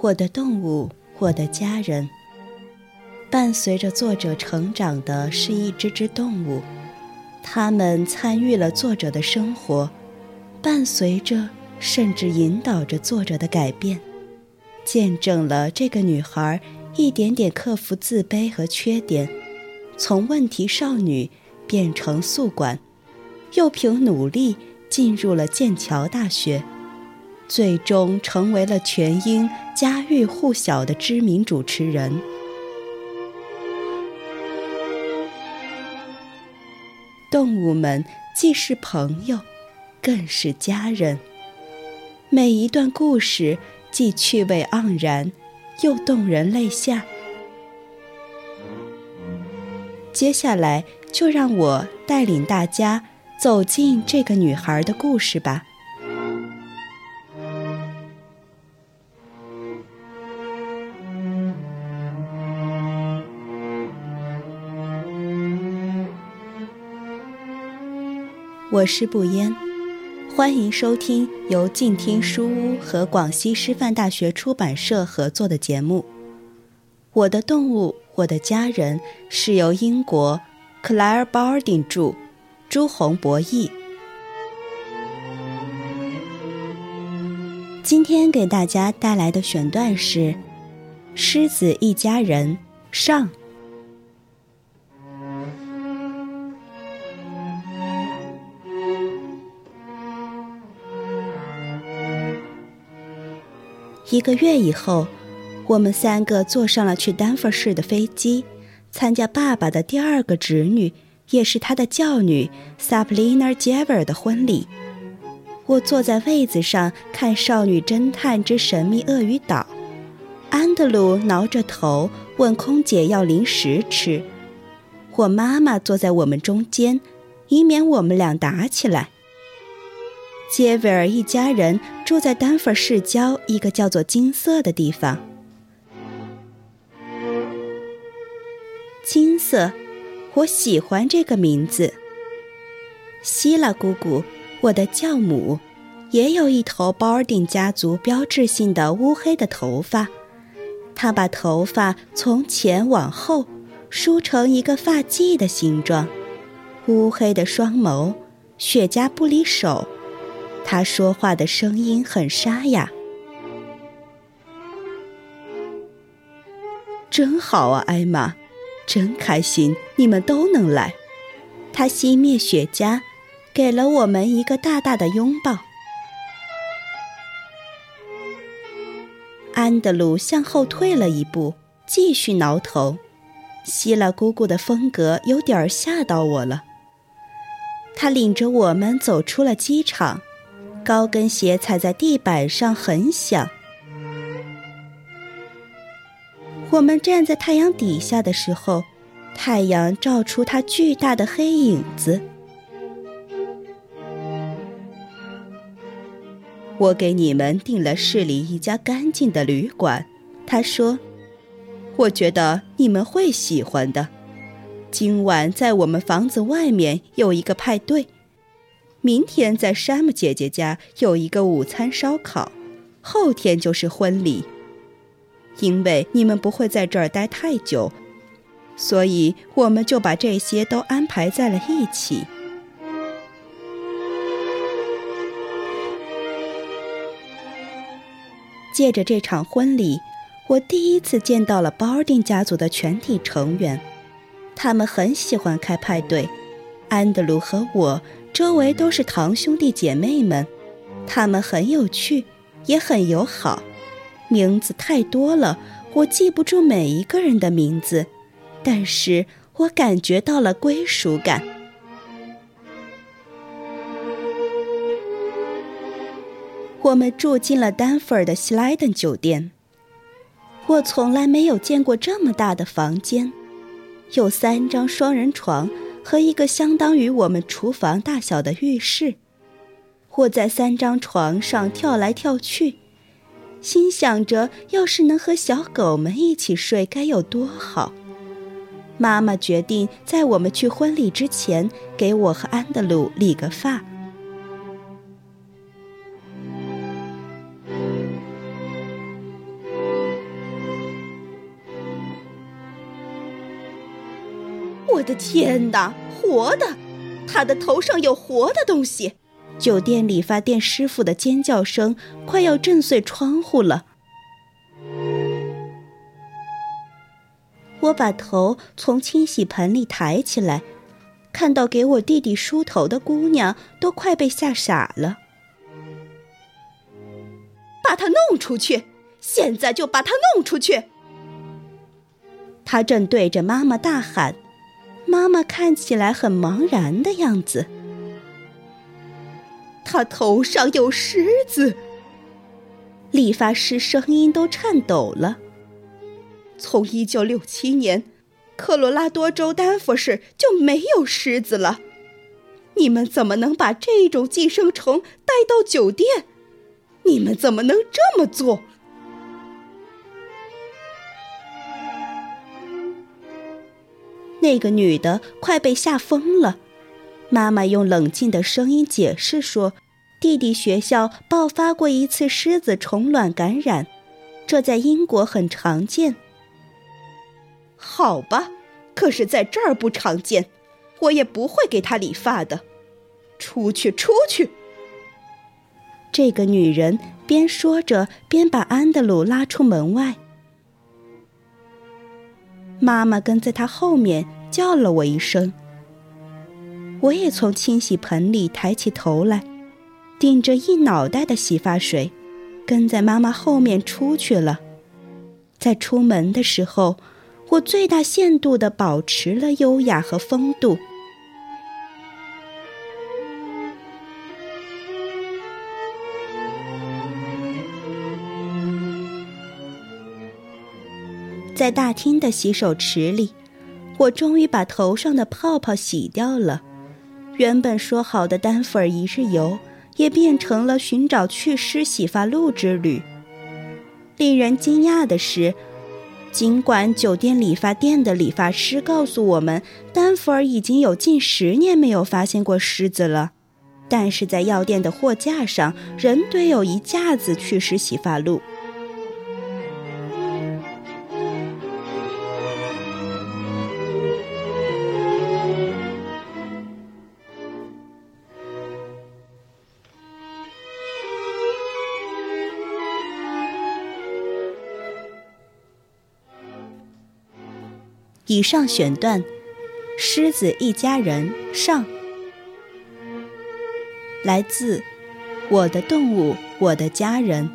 我的动物，我的家人。伴随着作者成长的是一只只动物，它们参与了作者的生活，伴随着甚至引导着作者的改变，见证了这个女孩一点点克服自卑和缺点，从问题少女变成宿管，又凭努力进入了剑桥大学，最终成为了全英家喻户晓的知名主持人。动物们既是朋友，更是家人。每一段故事既趣味盎然，又动人泪下。接下来，就让我带领大家走进这个女孩的故事吧。我是不烟，欢迎收听由静听书屋和广西师范大学出版社合作的节目。我的动物，我的家人，是由英国克莱尔·鲍尔丁著，朱红博译。今天给大家带来的选段是《狮子一家人》上。一个月以后，我们三个坐上了去丹佛市的飞机，参加爸爸的第二个侄女，也是他的教女萨普丽娜·杰维尔的婚礼。我坐在位子上看《少女侦探之神秘鳄鱼岛》，安德鲁挠着头问空姐要零食吃。我妈妈坐在我们中间，以免我们俩打起来。杰维尔一家人住在丹佛市郊一个叫做金色的地方。金色，我喜欢这个名字。希拉姑姑，我的教母，也有一头包尔丁家族标志性的乌黑的头发。她把头发从前往后梳成一个发髻的形状，乌黑的双眸，雪茄不离手。他说话的声音很沙哑。真好啊，艾玛，真开心，你们都能来。他熄灭雪茄，给了我们一个大大的拥抱。安德鲁向后退了一步，继续挠头。希拉姑姑的风格有点吓到我了。他领着我们走出了机场。高跟鞋踩在地板上很响。我们站在太阳底下的时候，太阳照出它巨大的黑影子。我给你们订了市里一家干净的旅馆，他说：“我觉得你们会喜欢的。今晚在我们房子外面有一个派对。”明天在山姆姐姐家有一个午餐烧烤，后天就是婚礼。因为你们不会在这儿待太久，所以我们就把这些都安排在了一起。借着这场婚礼，我第一次见到了鲍尔丁家族的全体成员，他们很喜欢开派对。安德鲁和我。周围都是堂兄弟姐妹们，他们很有趣，也很友好。名字太多了，我记不住每一个人的名字，但是我感觉到了归属感。我们住进了丹佛尔的希莱登酒店。我从来没有见过这么大的房间，有三张双人床。和一个相当于我们厨房大小的浴室，或在三张床上跳来跳去，心想着要是能和小狗们一起睡该有多好。妈妈决定在我们去婚礼之前，给我和安德鲁理个发。我的天哪，活的！他的头上有活的东西！酒店理发店师傅的尖叫声快要震碎窗户了。我把头从清洗盆里抬起来，看到给我弟弟梳头的姑娘都快被吓傻了。把他弄出去！现在就把他弄出去！他正对着妈妈大喊。妈妈看起来很茫然的样子。他头上有虱子。理发师声音都颤抖了。从一九六七年，科罗拉多州丹佛市就没有狮子了。你们怎么能把这种寄生虫带到酒店？你们怎么能这么做？那个女的快被吓疯了，妈妈用冷静的声音解释说：“弟弟学校爆发过一次狮子虫卵感染，这在英国很常见。”好吧，可是在这儿不常见，我也不会给他理发的。出去，出去！这个女人边说着，边把安德鲁拉出门外。妈妈跟在他后面。叫了我一声，我也从清洗盆里抬起头来，顶着一脑袋的洗发水，跟在妈妈后面出去了。在出门的时候，我最大限度的保持了优雅和风度。在大厅的洗手池里。我终于把头上的泡泡洗掉了，原本说好的丹佛尔一日游也变成了寻找祛湿洗发露之旅。令人惊讶的是，尽管酒店理发店的理发师告诉我们，丹佛尔已经有近十年没有发现过虱子了，但是在药店的货架上仍堆有一架子祛湿洗发露。以上选段，《狮子一家人》上，来自《我的动物，我的家人》，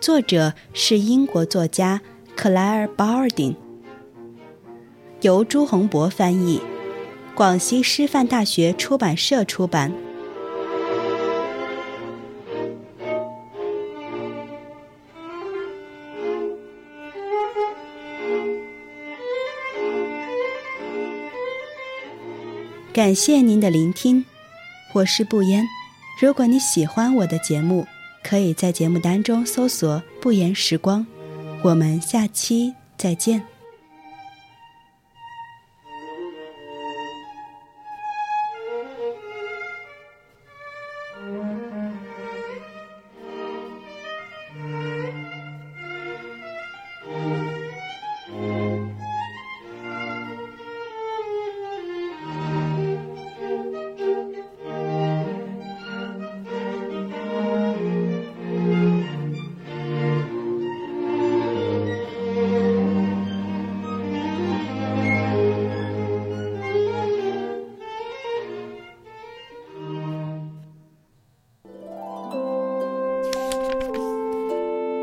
作者是英国作家克莱尔·鲍尔丁，由朱洪博翻译，广西师范大学出版社出版。感谢您的聆听，我是不言。如果你喜欢我的节目，可以在节目单中搜索“不言时光”。我们下期再见。